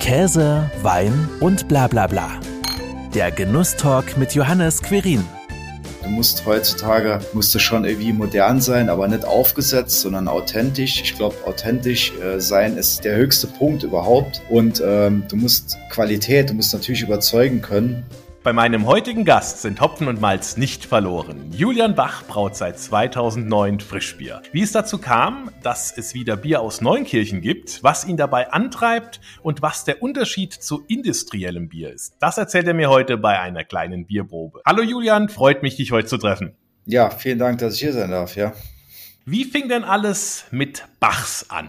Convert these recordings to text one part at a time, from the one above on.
Käse, Wein und bla bla bla. Der Genusstalk mit Johannes Querin. Du musst heutzutage musst du schon irgendwie modern sein, aber nicht aufgesetzt, sondern authentisch. Ich glaube, authentisch äh, sein ist der höchste Punkt überhaupt. Und ähm, du musst Qualität, du musst natürlich überzeugen können. Bei meinem heutigen Gast sind Hopfen und Malz nicht verloren. Julian Bach braut seit 2009 Frischbier. Wie es dazu kam, dass es wieder Bier aus Neunkirchen gibt, was ihn dabei antreibt und was der Unterschied zu industriellem Bier ist, das erzählt er mir heute bei einer kleinen Bierprobe. Hallo Julian, freut mich, dich heute zu treffen. Ja, vielen Dank, dass ich hier sein darf, ja. Wie fing denn alles mit Bachs an?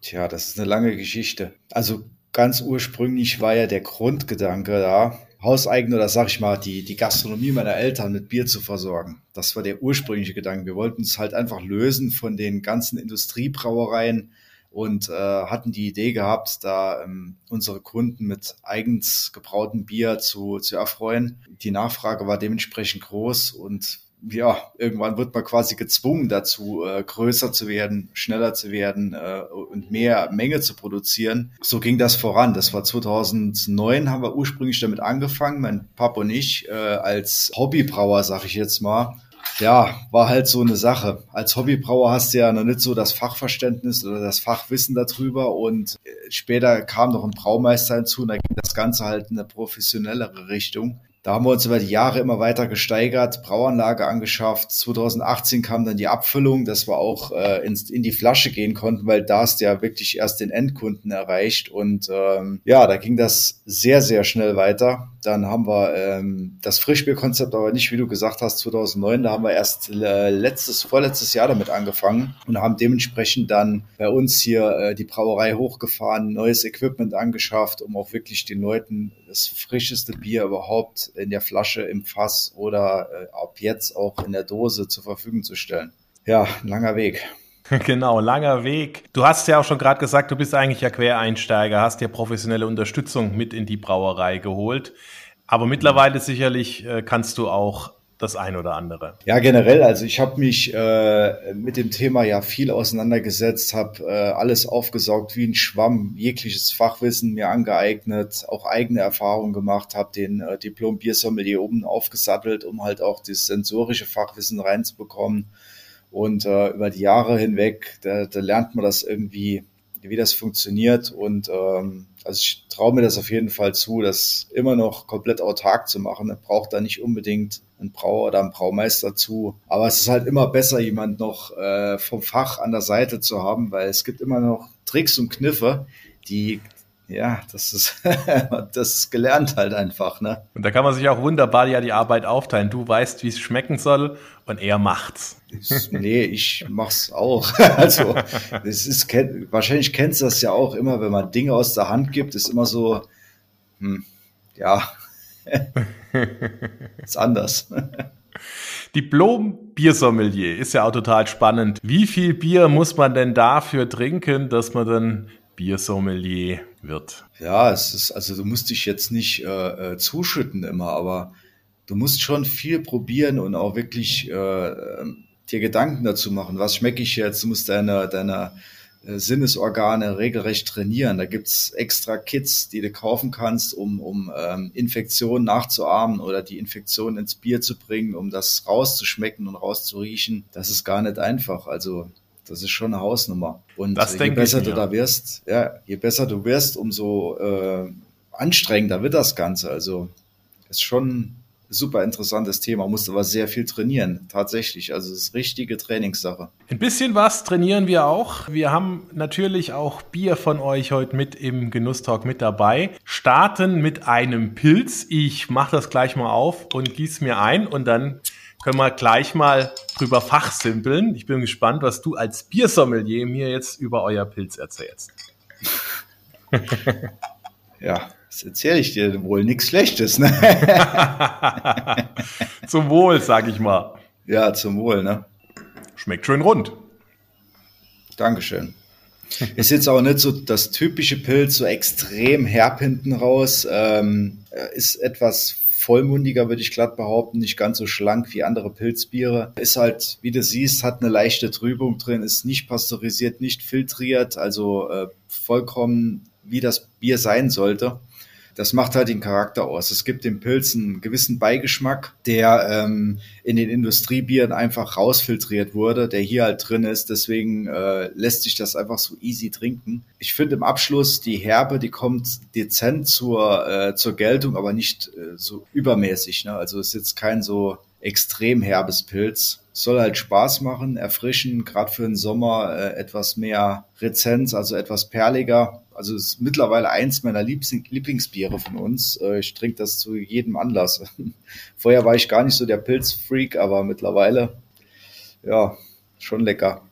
Tja, das ist eine lange Geschichte. Also ganz ursprünglich war ja der Grundgedanke da, Hauseigene oder sag ich mal, die, die Gastronomie meiner Eltern mit Bier zu versorgen. Das war der ursprüngliche Gedanke. Wir wollten es halt einfach lösen von den ganzen Industriebrauereien und äh, hatten die Idee gehabt, da ähm, unsere Kunden mit eigens gebrautem Bier zu, zu erfreuen. Die Nachfrage war dementsprechend groß und ja, irgendwann wird man quasi gezwungen dazu, äh, größer zu werden, schneller zu werden äh, und mehr Menge zu produzieren. So ging das voran. Das war 2009, haben wir ursprünglich damit angefangen, mein Papa und ich, äh, als Hobbybrauer, sag ich jetzt mal. Ja, war halt so eine Sache. Als Hobbybrauer hast du ja noch nicht so das Fachverständnis oder das Fachwissen darüber und äh, später kam noch ein Braumeister hinzu und da ging das Ganze halt in eine professionellere Richtung. Da haben wir uns über die Jahre immer weiter gesteigert, Brauanlage angeschafft. 2018 kam dann die Abfüllung, dass wir auch äh, ins, in die Flasche gehen konnten, weil da ist ja wirklich erst den Endkunden erreicht. Und ähm, ja, da ging das sehr, sehr schnell weiter. Dann haben wir ähm, das Frischbierkonzept, aber nicht, wie du gesagt hast, 2009. Da haben wir erst äh, letztes, vorletztes Jahr damit angefangen und haben dementsprechend dann bei uns hier äh, die Brauerei hochgefahren, neues Equipment angeschafft, um auch wirklich den Leuten das frischeste Bier überhaupt in der Flasche, im Fass oder äh, ab jetzt auch in der Dose zur Verfügung zu stellen. Ja, langer Weg. Genau, langer Weg. Du hast ja auch schon gerade gesagt, du bist eigentlich ja Quereinsteiger, hast dir professionelle Unterstützung mit in die Brauerei geholt. Aber mittlerweile sicherlich äh, kannst du auch das ein oder andere? Ja, generell. Also ich habe mich äh, mit dem Thema ja viel auseinandergesetzt, habe äh, alles aufgesaugt wie ein Schwamm, jegliches Fachwissen mir angeeignet, auch eigene Erfahrungen gemacht, habe den äh, Diplom Biersommelier oben aufgesattelt, um halt auch das sensorische Fachwissen reinzubekommen. Und äh, über die Jahre hinweg, da, da lernt man das irgendwie, wie das funktioniert und ähm, also ich traue mir das auf jeden Fall zu, das immer noch komplett autark zu machen. Man braucht da nicht unbedingt einen Brauer oder einen Braumeister zu. Aber es ist halt immer besser, jemand noch äh, vom Fach an der Seite zu haben, weil es gibt immer noch Tricks und Kniffe, die ja, das ist, das ist gelernt halt einfach, ne? Und da kann man sich auch wunderbar ja die Arbeit aufteilen. Du weißt, wie es schmecken soll und er macht's. nee, ich mach's auch. also, es ist, wahrscheinlich kennst du das ja auch immer, wenn man Dinge aus der Hand gibt, ist immer so, hm, ja, ist anders. Diplom-Biersommelier ist ja auch total spannend. Wie viel Bier muss man denn dafür trinken, dass man dann Biersommelier wird? Ja, es ist, also du musst dich jetzt nicht äh, äh, zuschütten immer, aber du musst schon viel probieren und auch wirklich äh, ähm, dir Gedanken dazu machen. Was schmecke ich jetzt? Du musst deine, deine äh, Sinnesorgane regelrecht trainieren. Da gibt's extra Kits, die du kaufen kannst, um, um ähm, Infektionen nachzuahmen oder die Infektion ins Bier zu bringen, um das rauszuschmecken und rauszuriechen. Das ist gar nicht einfach. Also das ist schon eine Hausnummer. Und das je besser du da wirst, ja, je besser du wirst, umso äh, anstrengender wird das Ganze. Also ist schon super interessantes Thema, musste aber sehr viel trainieren, tatsächlich. Also es ist richtige Trainingssache. Ein bisschen was trainieren wir auch. Wir haben natürlich auch Bier von euch heute mit im Genusstalk mit dabei. Starten mit einem Pilz. Ich mache das gleich mal auf und gieße mir ein und dann können wir gleich mal drüber fachsimpeln. Ich bin gespannt, was du als Biersommelier mir jetzt über euer Pilz erzählst. ja, das erzähle ich dir wohl nichts Schlechtes. Ne? zum Wohl, sag ich mal. Ja, zum Wohl, ne? Schmeckt schön rund. Dankeschön. Ist jetzt auch nicht so das typische Pilz, so extrem herb hinten raus. Ähm, ist etwas vollmundiger, würde ich glatt behaupten, nicht ganz so schlank wie andere Pilzbiere. Ist halt, wie du siehst, hat eine leichte Trübung drin, ist nicht pasteurisiert, nicht filtriert, also äh, vollkommen wie das Bier sein sollte das macht halt den Charakter aus. Es gibt dem Pilz einen gewissen Beigeschmack, der ähm, in den Industriebieren einfach rausfiltriert wurde, der hier halt drin ist. Deswegen äh, lässt sich das einfach so easy trinken. Ich finde im Abschluss die Herbe, die kommt dezent zur, äh, zur Geltung, aber nicht äh, so übermäßig. Ne? Also ist jetzt kein so extrem herbes Pilz. Soll halt Spaß machen, erfrischen, gerade für den Sommer äh, etwas mehr Rezenz, also etwas perliger. Also ist mittlerweile eins meiner Lieblingsbiere von uns. Äh, ich trinke das zu jedem Anlass. Vorher war ich gar nicht so der Pilzfreak, aber mittlerweile, ja, schon lecker.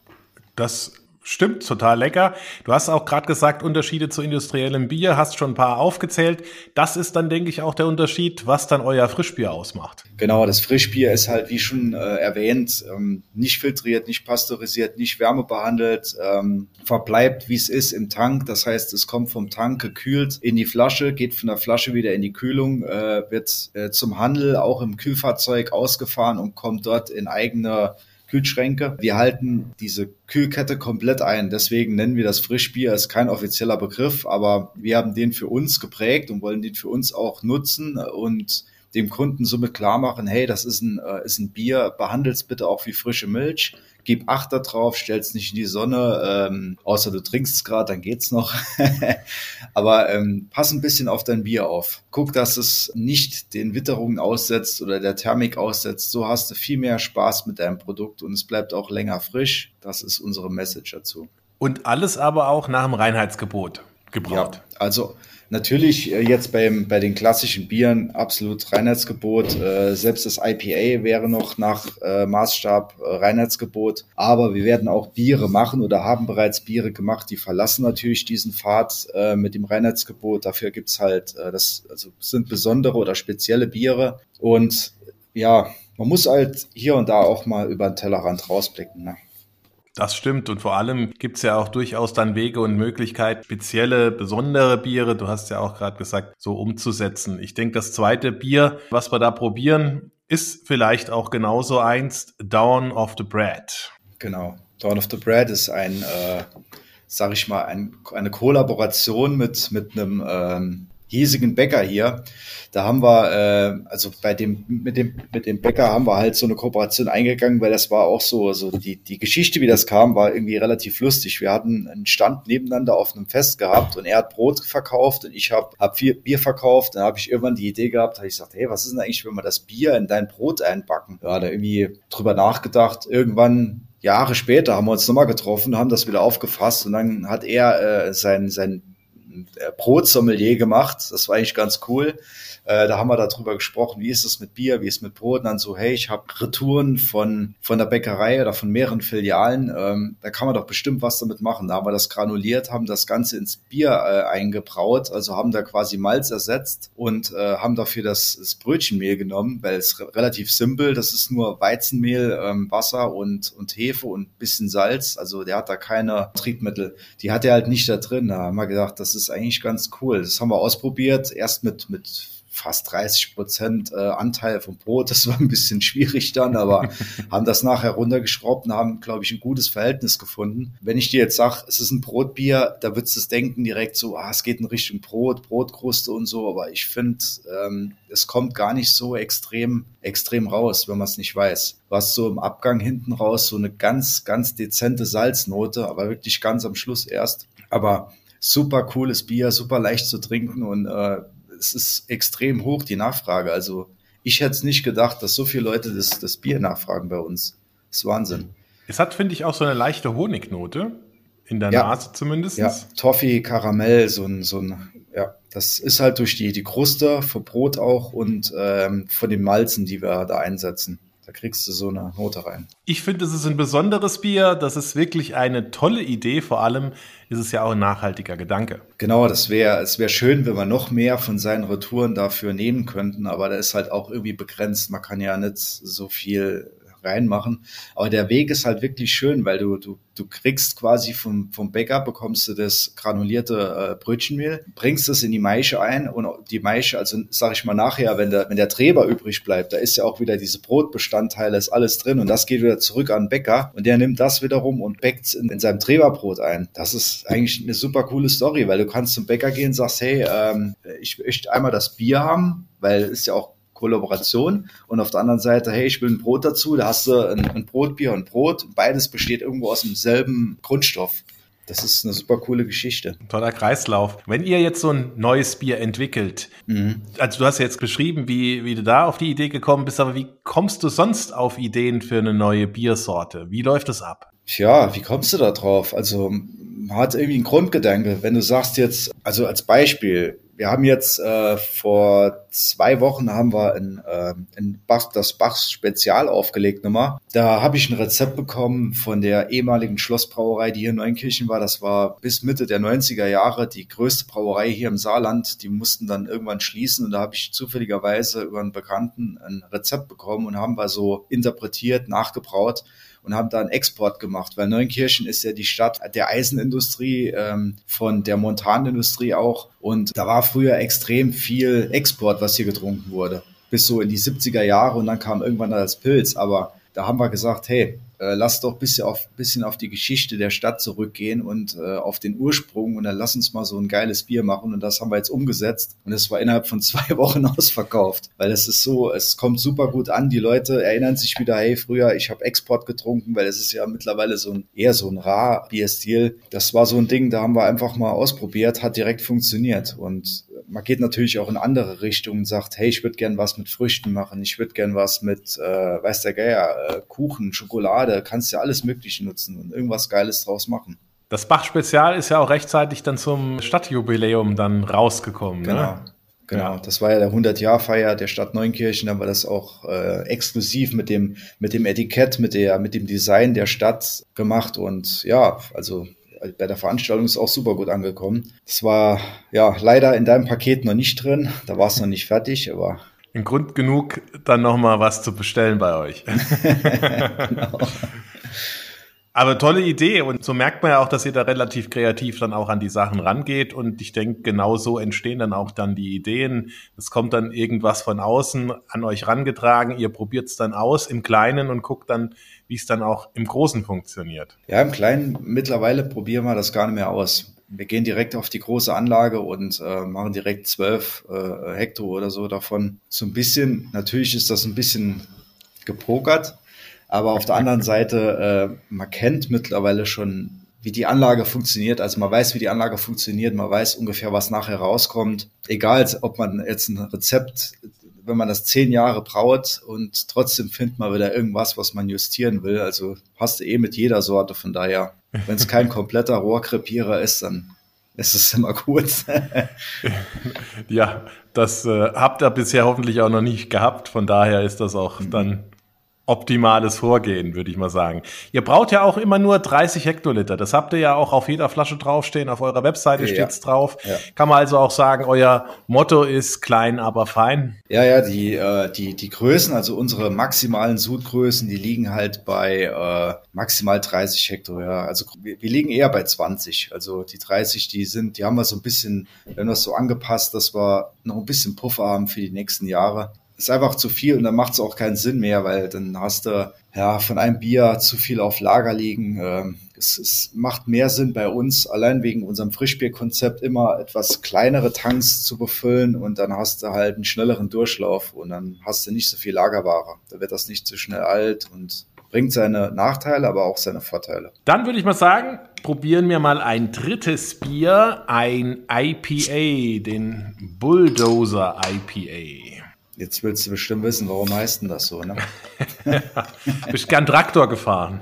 Das Stimmt, total lecker. Du hast auch gerade gesagt, Unterschiede zu industriellem Bier, hast schon ein paar aufgezählt. Das ist dann, denke ich, auch der Unterschied, was dann euer Frischbier ausmacht. Genau, das Frischbier ist halt, wie schon äh, erwähnt, ähm, nicht filtriert, nicht pasteurisiert, nicht wärmebehandelt, ähm, verbleibt, wie es ist, im Tank. Das heißt, es kommt vom Tank gekühlt in die Flasche, geht von der Flasche wieder in die Kühlung, äh, wird äh, zum Handel auch im Kühlfahrzeug ausgefahren und kommt dort in eigene Kühlschränke. Wir halten diese Kühlkette komplett ein. Deswegen nennen wir das Frischbier. Ist kein offizieller Begriff, aber wir haben den für uns geprägt und wollen den für uns auch nutzen und dem Kunden somit klar machen, hey, das ist ein, äh, ist ein Bier, behandelt's bitte auch wie frische Milch gib Acht darauf, stell's nicht in die Sonne, ähm, außer du trinkst es gerade, dann geht's noch. Aber ähm, pass ein bisschen auf dein Bier auf. Guck, dass es nicht den Witterungen aussetzt oder der Thermik aussetzt. So hast du viel mehr Spaß mit deinem Produkt und es bleibt auch länger frisch. Das ist unsere Message dazu. Und alles aber auch nach dem Reinheitsgebot gebraut. Ja, also Natürlich äh, jetzt beim, bei den klassischen Bieren absolut Reinheitsgebot. Äh, selbst das IPA wäre noch nach äh, Maßstab äh, Reinheitsgebot. Aber wir werden auch Biere machen oder haben bereits Biere gemacht, die verlassen natürlich diesen Pfad äh, mit dem Reinheitsgebot. Dafür gibt's halt, äh, das also sind besondere oder spezielle Biere. Und ja, man muss halt hier und da auch mal über den Tellerrand rausblicken. Ne? Das stimmt und vor allem gibt's ja auch durchaus dann Wege und Möglichkeiten, spezielle, besondere Biere, du hast ja auch gerade gesagt, so umzusetzen. Ich denke, das zweite Bier, was wir da probieren, ist vielleicht auch genauso eins, Dawn of the Bread. Genau, Dawn of the Bread ist ein, äh, sag ich mal, ein, eine Kollaboration mit, mit einem ähm, hiesigen Bäcker hier. Da haben wir, äh, also bei dem, mit dem, mit dem Bäcker haben wir halt so eine Kooperation eingegangen, weil das war auch so, so die, die Geschichte, wie das kam, war irgendwie relativ lustig. Wir hatten einen Stand nebeneinander auf einem Fest gehabt und er hat Brot verkauft und ich habe hab Bier verkauft. Dann habe ich irgendwann die Idee gehabt, habe ich gesagt, hey, was ist denn eigentlich, wenn wir das Bier in dein Brot einbacken? Ja, da irgendwie drüber nachgedacht. Irgendwann Jahre später haben wir uns nochmal getroffen, haben das wieder aufgefasst und dann hat er äh, sein, sein Brotsommelier gemacht. Das war eigentlich ganz cool. Äh, da haben wir darüber gesprochen, wie ist es mit Bier, wie ist es mit Brot. Und dann so, hey, ich habe Retouren von, von der Bäckerei oder von mehreren Filialen. Ähm, da kann man doch bestimmt was damit machen. Da haben wir das granuliert, haben das Ganze ins Bier äh, eingebraut, also haben da quasi Malz ersetzt und äh, haben dafür das, das Brötchenmehl genommen, weil es relativ simpel, das ist nur Weizenmehl, ähm, Wasser und, und Hefe und bisschen Salz. Also der hat da keine Triebmittel. Die hat er halt nicht da drin. Da haben wir gedacht, das ist eigentlich ganz cool. Das haben wir ausprobiert, erst mit, mit fast 30 Prozent äh, Anteil vom Brot. Das war ein bisschen schwierig dann, aber haben das nachher runtergeschraubt und haben, glaube ich, ein gutes Verhältnis gefunden. Wenn ich dir jetzt sage, es ist ein Brotbier, da würdest du es denken direkt so, ah, es geht in Richtung Brot, Brotkruste und so, aber ich finde, ähm, es kommt gar nicht so extrem, extrem raus, wenn man es nicht weiß. Du hast so im Abgang hinten raus so eine ganz, ganz dezente Salznote, aber wirklich ganz am Schluss erst. Aber super cooles Bier, super leicht zu trinken und äh, es ist extrem hoch, die Nachfrage. Also ich hätte es nicht gedacht, dass so viele Leute das, das Bier nachfragen bei uns. Das ist Wahnsinn. Es hat, finde ich, auch so eine leichte Honignote. In der ja. Nase zumindest. Ja, Toffee, Karamell, so ein, so ein, ja, das ist halt durch die, die Kruste, für Brot auch und ähm, von den Malzen, die wir da einsetzen. Da kriegst du so eine Note rein. Ich finde, es ist ein besonderes Bier. Das ist wirklich eine tolle Idee. Vor allem ist es ja auch ein nachhaltiger Gedanke. Genau, das wäre, es wäre schön, wenn wir noch mehr von seinen Retouren dafür nehmen könnten. Aber da ist halt auch irgendwie begrenzt. Man kann ja nicht so viel reinmachen. Aber der Weg ist halt wirklich schön, weil du, du, du kriegst quasi vom, vom Bäcker, bekommst du das granulierte äh, Brötchenmehl, bringst es in die Maische ein und die Maische, also sag ich mal nachher, wenn der, wenn der Treber übrig bleibt, da ist ja auch wieder diese Brotbestandteile, ist alles drin und das geht wieder zurück an den Bäcker und der nimmt das wiederum und bäckt es in, in seinem Treberbrot ein. Das ist eigentlich eine super coole Story, weil du kannst zum Bäcker gehen und sagst, hey, ähm, ich möchte einmal das Bier haben, weil es ja auch Kollaboration und auf der anderen Seite, hey, ich will ein Brot dazu, da hast du ein, ein Brotbier und Brot. Beides besteht irgendwo aus demselben Grundstoff. Das ist eine super coole Geschichte. Toller Kreislauf. Wenn ihr jetzt so ein neues Bier entwickelt, mhm. also du hast jetzt beschrieben, wie, wie du da auf die Idee gekommen bist, aber wie kommst du sonst auf Ideen für eine neue Biersorte? Wie läuft das ab? Tja, wie kommst du da drauf? Also man hat irgendwie einen Grundgedanke. Wenn du sagst jetzt, also als Beispiel, wir haben jetzt äh, vor zwei Wochen haben wir in, äh, in Bach, das Bachs Spezial aufgelegt nochmal. Da habe ich ein Rezept bekommen von der ehemaligen Schlossbrauerei, die hier in Neunkirchen war. Das war bis Mitte der 90er Jahre die größte Brauerei hier im Saarland. Die mussten dann irgendwann schließen und da habe ich zufälligerweise über einen Bekannten ein Rezept bekommen und haben wir so interpretiert, nachgebraut und haben da einen Export gemacht, weil Neunkirchen ist ja die Stadt der Eisenindustrie, ähm, von der Montanindustrie auch. Und da war früher extrem viel Export, was hier getrunken wurde. Bis so in die 70er Jahre und dann kam irgendwann das Pilz. Aber da haben wir gesagt, hey, äh, lass doch ein bisschen auf, bisschen auf die Geschichte der Stadt zurückgehen und äh, auf den Ursprung und dann lass uns mal so ein geiles Bier machen und das haben wir jetzt umgesetzt und es war innerhalb von zwei Wochen ausverkauft, weil es ist so, es kommt super gut an, die Leute erinnern sich wieder, hey, früher, ich habe Export getrunken, weil es ist ja mittlerweile so ein, eher so ein Rar-Bierstil. Das war so ein Ding, da haben wir einfach mal ausprobiert, hat direkt funktioniert und man geht natürlich auch in andere Richtungen und sagt, hey, ich würde gern was mit Früchten machen, ich würde gern was mit, äh, weiß der Geier, äh, Kuchen, Schokolade, kannst ja alles Mögliche nutzen und irgendwas Geiles draus machen. Das Bach-Spezial ist ja auch rechtzeitig dann zum Stadtjubiläum dann rausgekommen. Genau. Ne? Genau, das war ja der 100-Jahr-Feier der Stadt Neunkirchen, da war das auch äh, exklusiv mit dem, mit dem Etikett, mit der, mit dem Design der Stadt gemacht und ja, also bei der Veranstaltung ist auch super gut angekommen. Das war ja leider in deinem Paket noch nicht drin. Da war es noch nicht fertig, aber. Ein Grund genug, dann nochmal was zu bestellen bei euch. genau. Aber tolle Idee und so merkt man ja auch, dass ihr da relativ kreativ dann auch an die Sachen rangeht und ich denke, genau so entstehen dann auch dann die Ideen. Es kommt dann irgendwas von außen an euch rangetragen, ihr probiert es dann aus im Kleinen und guckt dann, wie es dann auch im Großen funktioniert. Ja, im Kleinen mittlerweile probieren wir das gar nicht mehr aus. Wir gehen direkt auf die große Anlage und äh, machen direkt zwölf äh, Hektar oder so davon. So ein bisschen, natürlich ist das ein bisschen gepokert, aber auf der anderen Seite, äh, man kennt mittlerweile schon, wie die Anlage funktioniert. Also man weiß, wie die Anlage funktioniert, man weiß ungefähr, was nachher rauskommt. Egal, ob man jetzt ein Rezept, wenn man das zehn Jahre braut und trotzdem findet man wieder irgendwas, was man justieren will. Also hast du eh mit jeder Sorte. Von daher, wenn es kein kompletter Rohrkrepierer ist, dann ist es immer gut. ja, das äh, habt ihr bisher hoffentlich auch noch nicht gehabt. Von daher ist das auch mhm. dann optimales Vorgehen, würde ich mal sagen. Ihr braucht ja auch immer nur 30 Hektoliter. Das habt ihr ja auch auf jeder Flasche draufstehen. Auf eurer Webseite ja, steht's drauf. Ja. Kann man also auch sagen, euer Motto ist klein, aber fein. Ja, ja, die, äh, die, die Größen, also unsere maximalen Sudgrößen, die liegen halt bei äh, maximal 30 Hektar. Ja. Also wir, wir liegen eher bei 20. Also die 30, die sind, die haben wir so ein bisschen, wenn wir es so angepasst, dass wir noch ein bisschen Puffer haben für die nächsten Jahre ist einfach zu viel und dann macht es auch keinen Sinn mehr, weil dann hast du ja von einem Bier zu viel auf Lager liegen. Ähm, es, es macht mehr Sinn bei uns, allein wegen unserem Frischbierkonzept immer etwas kleinere Tanks zu befüllen und dann hast du halt einen schnelleren Durchlauf und dann hast du nicht so viel Lagerware. Da wird das nicht zu so schnell alt und bringt seine Nachteile, aber auch seine Vorteile. Dann würde ich mal sagen, probieren wir mal ein drittes Bier, ein IPA, den Bulldozer IPA. Jetzt willst du bestimmt wissen, warum heißt denn das so, ne? Bist gern Traktor gefahren.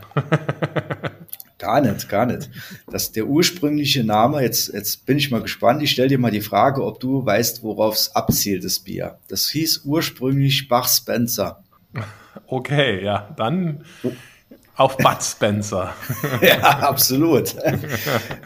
gar nicht, gar nicht. Das der ursprüngliche Name, jetzt, jetzt bin ich mal gespannt, ich stelle dir mal die Frage, ob du weißt, worauf es abzielt, das Bier. Das hieß ursprünglich Bach Spencer. Okay, ja, dann auf Bud Spencer. ja, absolut.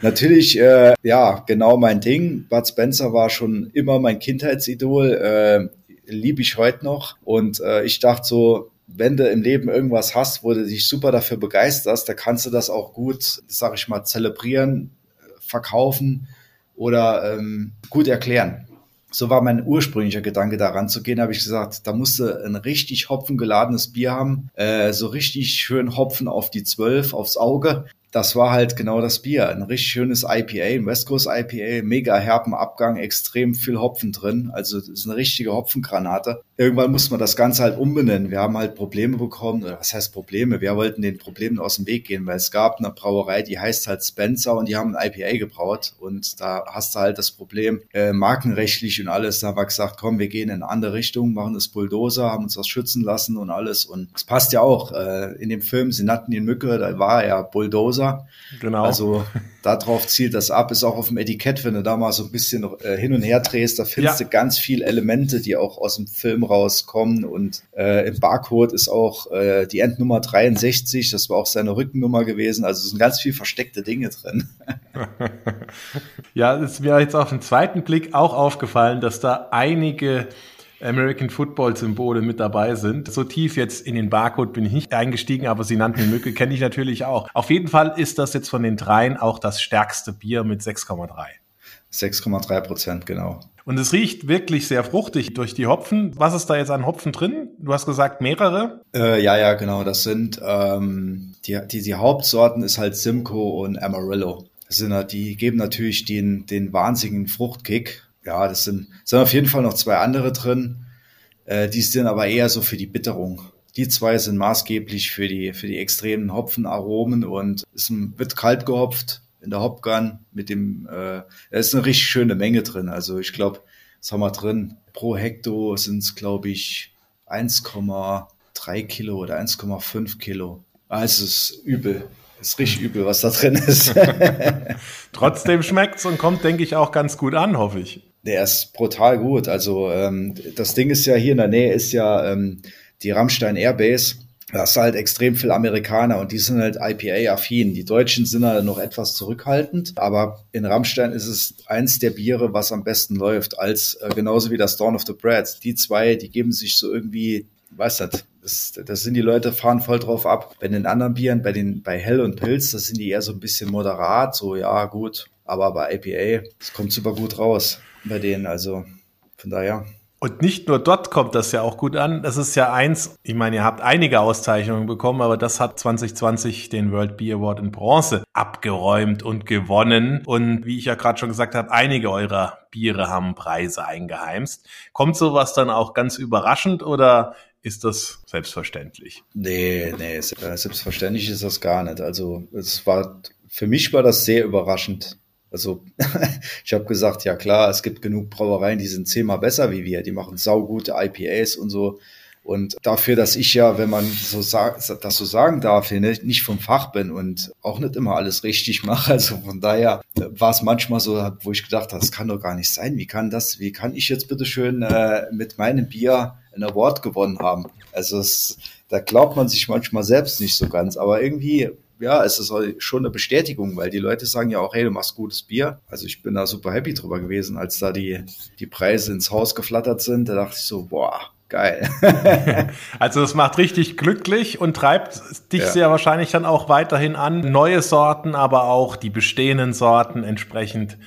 Natürlich, äh, ja, genau mein Ding. Bud Spencer war schon immer mein Kindheitsidol. Äh, liebe ich heute noch. Und äh, ich dachte so, wenn du im Leben irgendwas hast, wo du dich super dafür begeisterst, da kannst du das auch gut, sag ich mal, zelebrieren, verkaufen oder ähm, gut erklären. So war mein ursprünglicher Gedanke daran zu gehen, habe ich gesagt, da musste ein richtig hopfengeladenes Bier haben, äh, so richtig schön Hopfen auf die Zwölf, aufs Auge das war halt genau das Bier. Ein richtig schönes IPA, ein West Coast IPA, mega herben Abgang, extrem viel Hopfen drin. Also das ist eine richtige Hopfengranate. Irgendwann muss man das Ganze halt umbenennen. Wir haben halt Probleme bekommen, oder was heißt Probleme? Wir wollten den Problemen aus dem Weg gehen, weil es gab eine Brauerei, die heißt halt Spencer und die haben ein IPA gebraut. Und da hast du halt das Problem, äh, markenrechtlich und alles. Da haben wir gesagt, komm, wir gehen in eine andere Richtung, machen das Bulldozer, haben uns das schützen lassen und alles. Und es passt ja auch. Äh, in dem Film, sie nannten ihn Mücke, da war er Bulldozer Rosa. Genau. Also darauf zielt das ab, ist auch auf dem Etikett, wenn du da mal so ein bisschen äh, hin und her drehst, da findest ja. du ganz viel Elemente, die auch aus dem Film rauskommen. Und äh, im Barcode ist auch äh, die Endnummer 63, das war auch seine Rückennummer gewesen. Also es sind ganz viel versteckte Dinge drin. ja, es ist mir jetzt auf den zweiten Blick auch aufgefallen, dass da einige American Football Symbole mit dabei sind. So tief jetzt in den Barcode bin ich nicht eingestiegen, aber sie nannten die Mücke, kenne ich natürlich auch. Auf jeden Fall ist das jetzt von den dreien auch das stärkste Bier mit 6,3. 6,3 Prozent, genau. Und es riecht wirklich sehr fruchtig durch die Hopfen. Was ist da jetzt an Hopfen drin? Du hast gesagt mehrere? Äh, ja, ja, genau. Das sind ähm, die, die, die Hauptsorten ist halt Simcoe und Amarillo. Das sind die geben natürlich den, den wahnsinnigen Fruchtkick ja, das sind, sind auf jeden Fall noch zwei andere drin. Äh, die sind aber eher so für die Bitterung. Die zwei sind maßgeblich für die, für die extremen Hopfenaromen und es wird kalt gehopft in der Hopgun mit dem, äh, da ist eine richtig schöne Menge drin. Also ich glaube, was haben wir drin? Pro Hekto sind es, glaube ich, 1,3 Kilo oder 1,5 Kilo. Also es ist übel. Ist richtig übel, was da drin ist. Trotzdem schmeckt's und kommt, denke ich, auch ganz gut an, hoffe ich. Der ist brutal gut. Also ähm, das Ding ist ja hier in der Nähe ist ja ähm, die Rammstein Airbase. Da ist halt extrem viel Amerikaner und die sind halt IPA-affin. Die Deutschen sind halt noch etwas zurückhaltend, aber in Rammstein ist es eins der Biere, was am besten läuft, als äh, genauso wie das Dawn of the Bread. Die zwei, die geben sich so irgendwie, weiß nicht, das, das sind die Leute, fahren voll drauf ab. Bei den anderen Bieren, bei den, bei Hell und Pilz, das sind die eher so ein bisschen moderat, so ja, gut. Aber bei IPA, es kommt super gut raus bei denen. Also von daher. Und nicht nur dort kommt das ja auch gut an. Das ist ja eins, ich meine, ihr habt einige Auszeichnungen bekommen, aber das hat 2020 den World Beer Award in Bronze abgeräumt und gewonnen. Und wie ich ja gerade schon gesagt habe, einige eurer Biere haben Preise eingeheimst. Kommt sowas dann auch ganz überraschend oder ist das selbstverständlich? Nee, nee, selbstverständlich ist das gar nicht. Also es war, für mich war das sehr überraschend. Also ich habe gesagt, ja klar, es gibt genug Brauereien, die sind zehnmal besser wie wir, die machen saugute IPAs und so. Und dafür, dass ich ja, wenn man so das so sagen darf, nicht vom Fach bin und auch nicht immer alles richtig mache, also von daher war es manchmal so, wo ich gedacht habe, das kann doch gar nicht sein. Wie kann das, wie kann ich jetzt bitte schön äh, mit meinem Bier ein Award gewonnen haben? Also es, da glaubt man sich manchmal selbst nicht so ganz, aber irgendwie ja, es ist schon eine Bestätigung, weil die Leute sagen ja auch, hey, du machst gutes Bier. Also ich bin da super happy drüber gewesen, als da die, die Preise ins Haus geflattert sind. Da dachte ich so, boah, geil. also es macht richtig glücklich und treibt dich ja. sehr wahrscheinlich dann auch weiterhin an, neue Sorten, aber auch die bestehenden Sorten entsprechend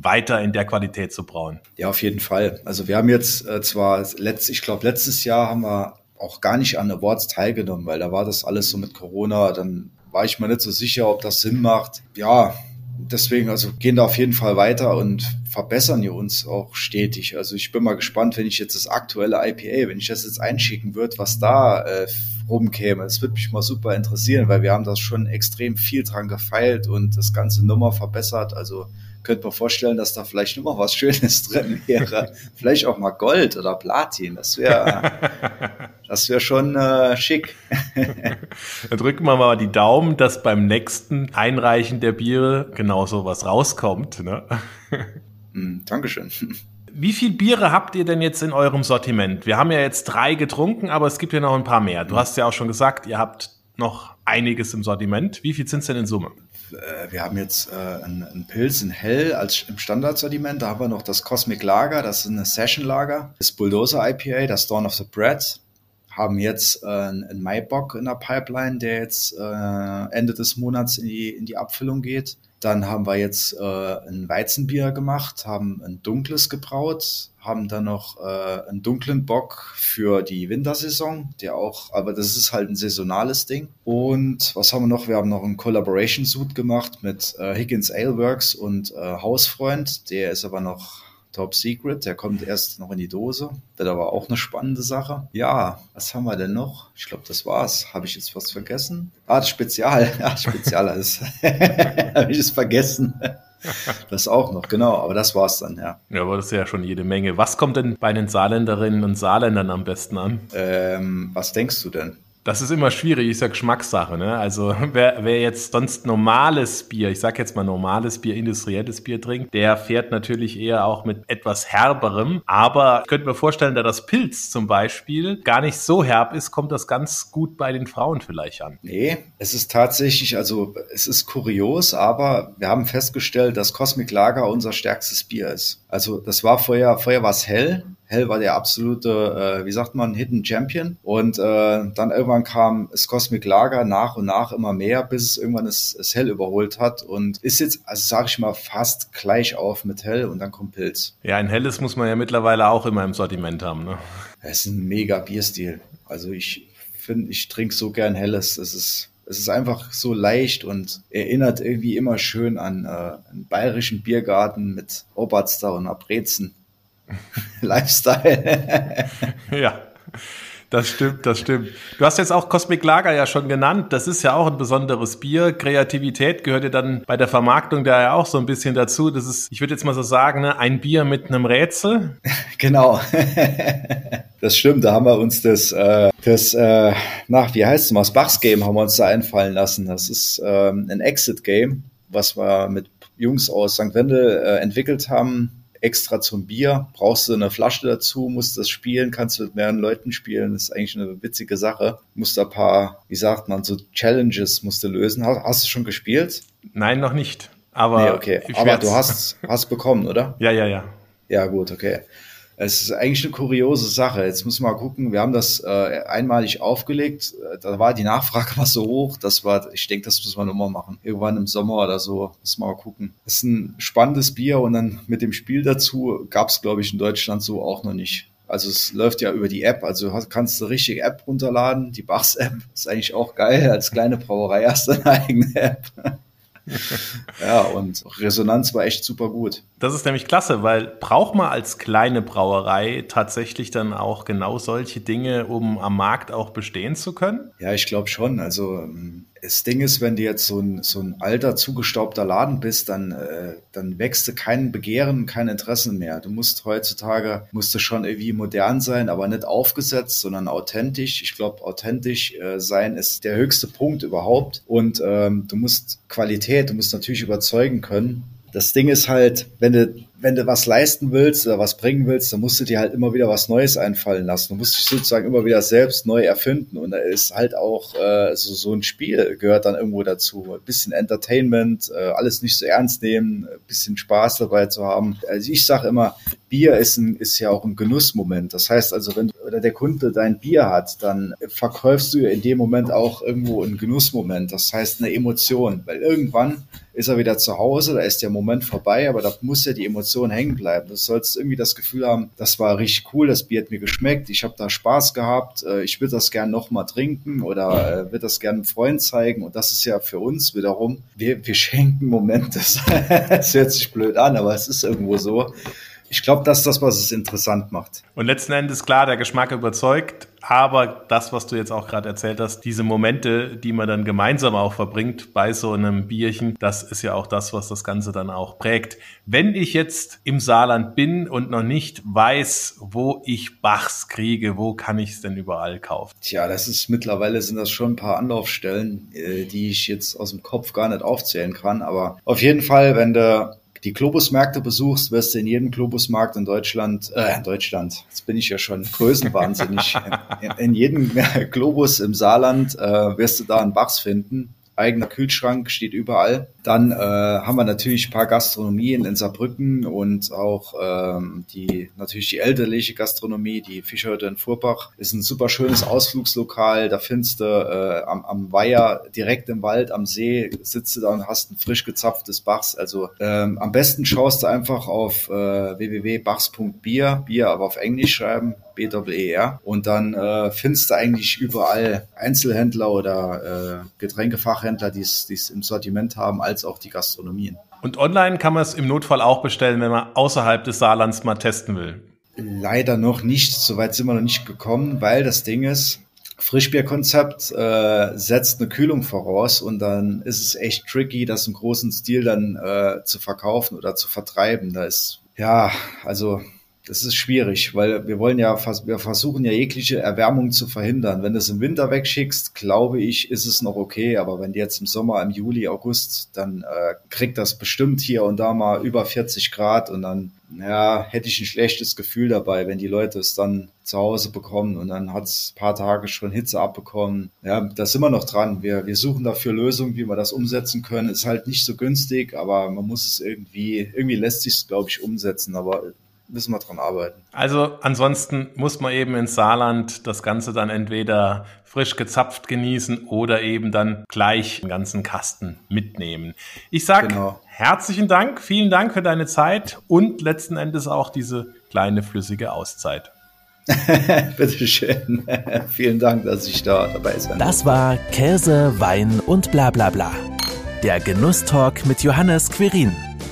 weiter in der Qualität zu brauen. Ja, auf jeden Fall. Also wir haben jetzt äh, zwar letzt, ich glaube letztes Jahr haben wir auch gar nicht an Awards teilgenommen, weil da war das alles so mit Corona, dann war ich mir nicht so sicher, ob das Sinn macht. Ja, deswegen, also gehen da auf jeden Fall weiter und verbessern wir uns auch stetig. Also ich bin mal gespannt, wenn ich jetzt das aktuelle IPA, wenn ich das jetzt einschicken würde, was da äh, rumkäme. Das würde mich mal super interessieren, weil wir haben das schon extrem viel dran gefeilt und das ganze Nummer verbessert. Also könnte mir vorstellen, dass da vielleicht noch mal was Schönes drin wäre. vielleicht auch mal Gold oder Platin. Das wäre das wäre schon äh, schick. Dann drücken wir mal die Daumen, dass beim nächsten Einreichen der Biere genau so was rauskommt. Ne? Mm, Dankeschön. Wie viel Biere habt ihr denn jetzt in eurem Sortiment? Wir haben ja jetzt drei getrunken, aber es gibt ja noch ein paar mehr. Du hast ja auch schon gesagt, ihr habt noch einiges im Sortiment. Wie viel sind es denn in Summe? Äh, wir haben jetzt äh, einen Pilz in Hell als im Standardsortiment. Da haben wir noch das Cosmic Lager, das ist eine Session Lager, das Bulldozer IPA, das Dawn of the Bread, haben jetzt äh, einen Maibock in der Pipeline, der jetzt äh, Ende des Monats in die, in die Abfüllung geht. Dann haben wir jetzt äh, ein Weizenbier gemacht, haben ein dunkles gebraut, haben dann noch äh, einen dunklen Bock für die Wintersaison, der auch, aber das ist halt ein saisonales Ding. Und was haben wir noch? Wir haben noch einen Collaboration Suit gemacht mit äh, Higgins Ale Works und äh, Hausfreund. Der ist aber noch Top Secret, der kommt erst noch in die Dose. Wird aber auch eine spannende Sache. Ja, was haben wir denn noch? Ich glaube, das war's. Habe ich jetzt was vergessen? Ah, das Spezial. Ja, Spezial ist. Habe ich es vergessen. Das auch noch, genau, aber das war's dann, ja. Ja, aber das ist ja schon jede Menge. Was kommt denn bei den Saarländerinnen und Saarländern am besten an? Ähm, was denkst du denn? Das ist immer schwierig, ist ja Geschmackssache. Ne? Also wer, wer jetzt sonst normales Bier, ich sag jetzt mal normales Bier, industrielles Bier trinkt, der fährt natürlich eher auch mit etwas herberem. Aber ich könnte mir vorstellen, da das Pilz zum Beispiel gar nicht so herb ist, kommt das ganz gut bei den Frauen vielleicht an. Nee, es ist tatsächlich, also es ist kurios, aber wir haben festgestellt, dass Cosmic Lager unser stärkstes Bier ist. Also das war vorher, vorher war es hell, Hell war der absolute, äh, wie sagt man, Hidden Champion. Und äh, dann irgendwann kam das Cosmic Lager nach und nach immer mehr, bis es irgendwann das, das Hell überholt hat und ist jetzt, also sage ich mal, fast gleich auf mit Hell und dann kommt Pilz. Ja, ein helles muss man ja mittlerweile auch immer im Sortiment haben. Ne? Es ist ein mega Bierstil. Also ich finde, ich trinke so gern Helles. Es ist es ist einfach so leicht und erinnert irgendwie immer schön an äh, einen bayerischen Biergarten mit Oberster und Aprezen. Lifestyle. ja. Das stimmt, das stimmt. Du hast jetzt auch Cosmic Lager ja schon genannt. Das ist ja auch ein besonderes Bier. Kreativität gehört ja dann bei der Vermarktung da ja auch so ein bisschen dazu. Das ist, ich würde jetzt mal so sagen, ne, ein Bier mit einem Rätsel. Genau. Das stimmt, da haben wir uns das, äh, das äh, nach, wie heißt es mal, das Bachs Game haben wir uns da einfallen lassen. Das ist ähm, ein Exit-Game, was wir mit Jungs aus St. Wendel äh, entwickelt haben extra zum Bier. Brauchst du eine Flasche dazu, musst das spielen, kannst du mit mehreren Leuten spielen. Das ist eigentlich eine witzige Sache. Musst ein paar, wie sagt man, so Challenges musst du lösen. Hast, hast du schon gespielt? Nein, noch nicht. Aber, nee, okay. Aber du hast, hast bekommen, oder? Ja, ja, ja. Ja, gut, okay. Es ist eigentlich eine kuriose Sache. Jetzt muss man mal gucken. Wir haben das äh, einmalig aufgelegt. Da war die Nachfrage mal so hoch. Das war, ich denke, das müssen wir nochmal machen. Irgendwann im Sommer oder so. Müssen wir mal gucken. Es ist ein spannendes Bier und dann mit dem Spiel dazu gab es, glaube ich, in Deutschland so auch noch nicht. Also es läuft ja über die App, also kannst du richtig App runterladen, die Bachs App ist eigentlich auch geil. Als kleine Brauerei hast du eine eigene App. ja, und Resonanz war echt super gut. Das ist nämlich klasse, weil braucht man als kleine Brauerei tatsächlich dann auch genau solche Dinge, um am Markt auch bestehen zu können? Ja, ich glaube schon. Also das Ding ist, wenn du jetzt so ein, so ein alter, zugestaubter Laden bist, dann, äh, dann wächst du kein Begehren, kein Interesse mehr. Du musst heutzutage, musst du schon irgendwie modern sein, aber nicht aufgesetzt, sondern authentisch. Ich glaube, authentisch äh, sein ist der höchste Punkt überhaupt. Und ähm, du musst Qualität, du musst natürlich überzeugen können. Das Ding ist halt, wenn du wenn du was leisten willst oder was bringen willst, dann musst du dir halt immer wieder was Neues einfallen lassen. Du musst dich sozusagen immer wieder selbst neu erfinden. Und da ist halt auch äh, so, so ein Spiel gehört dann irgendwo dazu. Ein bisschen Entertainment, äh, alles nicht so ernst nehmen, ein bisschen Spaß dabei zu haben. Also ich sage immer, Bier ist, ein, ist ja auch ein Genussmoment. Das heißt also, wenn oder der Kunde dein Bier hat, dann verkaufst du in dem Moment auch irgendwo einen Genussmoment. Das heißt eine Emotion, weil irgendwann ist er wieder zu Hause, da ist der Moment vorbei, aber da muss ja die Emotion hängen bleiben. Du sollst irgendwie das Gefühl haben, das war richtig cool, das Bier hat mir geschmeckt, ich habe da Spaß gehabt, äh, ich würde das gern nochmal trinken oder äh, würde das gern einem Freund zeigen. Und das ist ja für uns wiederum, wir, wir schenken Momente. das hört sich blöd an, aber es ist irgendwo so ich glaube, das ist das, was es interessant macht. Und letzten Endes, klar, der Geschmack überzeugt, aber das, was du jetzt auch gerade erzählt hast, diese Momente, die man dann gemeinsam auch verbringt bei so einem Bierchen, das ist ja auch das, was das Ganze dann auch prägt. Wenn ich jetzt im Saarland bin und noch nicht weiß, wo ich Bachs kriege, wo kann ich es denn überall kaufen? Tja, das ist mittlerweile sind das schon ein paar Anlaufstellen, äh, die ich jetzt aus dem Kopf gar nicht aufzählen kann, aber auf jeden Fall, wenn du die Globusmärkte besuchst, wirst du in jedem Globusmarkt in Deutschland, äh, in Deutschland, jetzt bin ich ja schon größenwahnsinnig, in, in, jedem Globus im Saarland äh, wirst du da einen Bachs finden. Eigener Kühlschrank steht überall. Dann äh, haben wir natürlich ein paar Gastronomien in Saarbrücken und auch ähm, die natürlich die elterliche Gastronomie, die Fischerhütte in Furbach. Ist ein super schönes Ausflugslokal. Da findest du äh, am, am Weiher direkt im Wald, am See, sitzt du da und hast ein frisch gezapftes Bachs. Also ähm, am besten schaust du einfach auf äh, www.bachs.bier, Bier aber auf Englisch schreiben, B-E-R. Und dann äh, findest du eigentlich überall Einzelhändler oder äh, Getränkefachhändler, die es im Sortiment haben, als auch die Gastronomien. Und online kann man es im Notfall auch bestellen, wenn man außerhalb des Saarlands mal testen will. Leider noch nicht. Soweit sind wir noch nicht gekommen, weil das Ding ist, Frischbierkonzept äh, setzt eine Kühlung voraus und dann ist es echt tricky, das im großen Stil dann äh, zu verkaufen oder zu vertreiben. Da ist ja, also das ist schwierig, weil wir wollen ja, wir versuchen ja jegliche Erwärmung zu verhindern. Wenn du es im Winter wegschickst, glaube ich, ist es noch okay. Aber wenn du jetzt im Sommer, im Juli, August, dann äh, kriegt das bestimmt hier und da mal über 40 Grad und dann, ja, hätte ich ein schlechtes Gefühl dabei, wenn die Leute es dann zu Hause bekommen und dann hat es paar Tage schon Hitze abbekommen. Ja, da sind wir noch dran. Wir, wir suchen dafür Lösungen, wie wir das umsetzen können. Ist halt nicht so günstig, aber man muss es irgendwie, irgendwie lässt sich es, glaube ich, umsetzen. Aber müssen wir dran arbeiten. Also ansonsten muss man eben ins Saarland das Ganze dann entweder frisch gezapft genießen oder eben dann gleich den ganzen Kasten mitnehmen. Ich sage genau. herzlichen Dank, vielen Dank für deine Zeit und letzten Endes auch diese kleine flüssige Auszeit. Bitteschön. Vielen Dank, dass ich da dabei sein Das war Käse, Wein und bla bla bla. Der Genusstalk mit Johannes Quirin.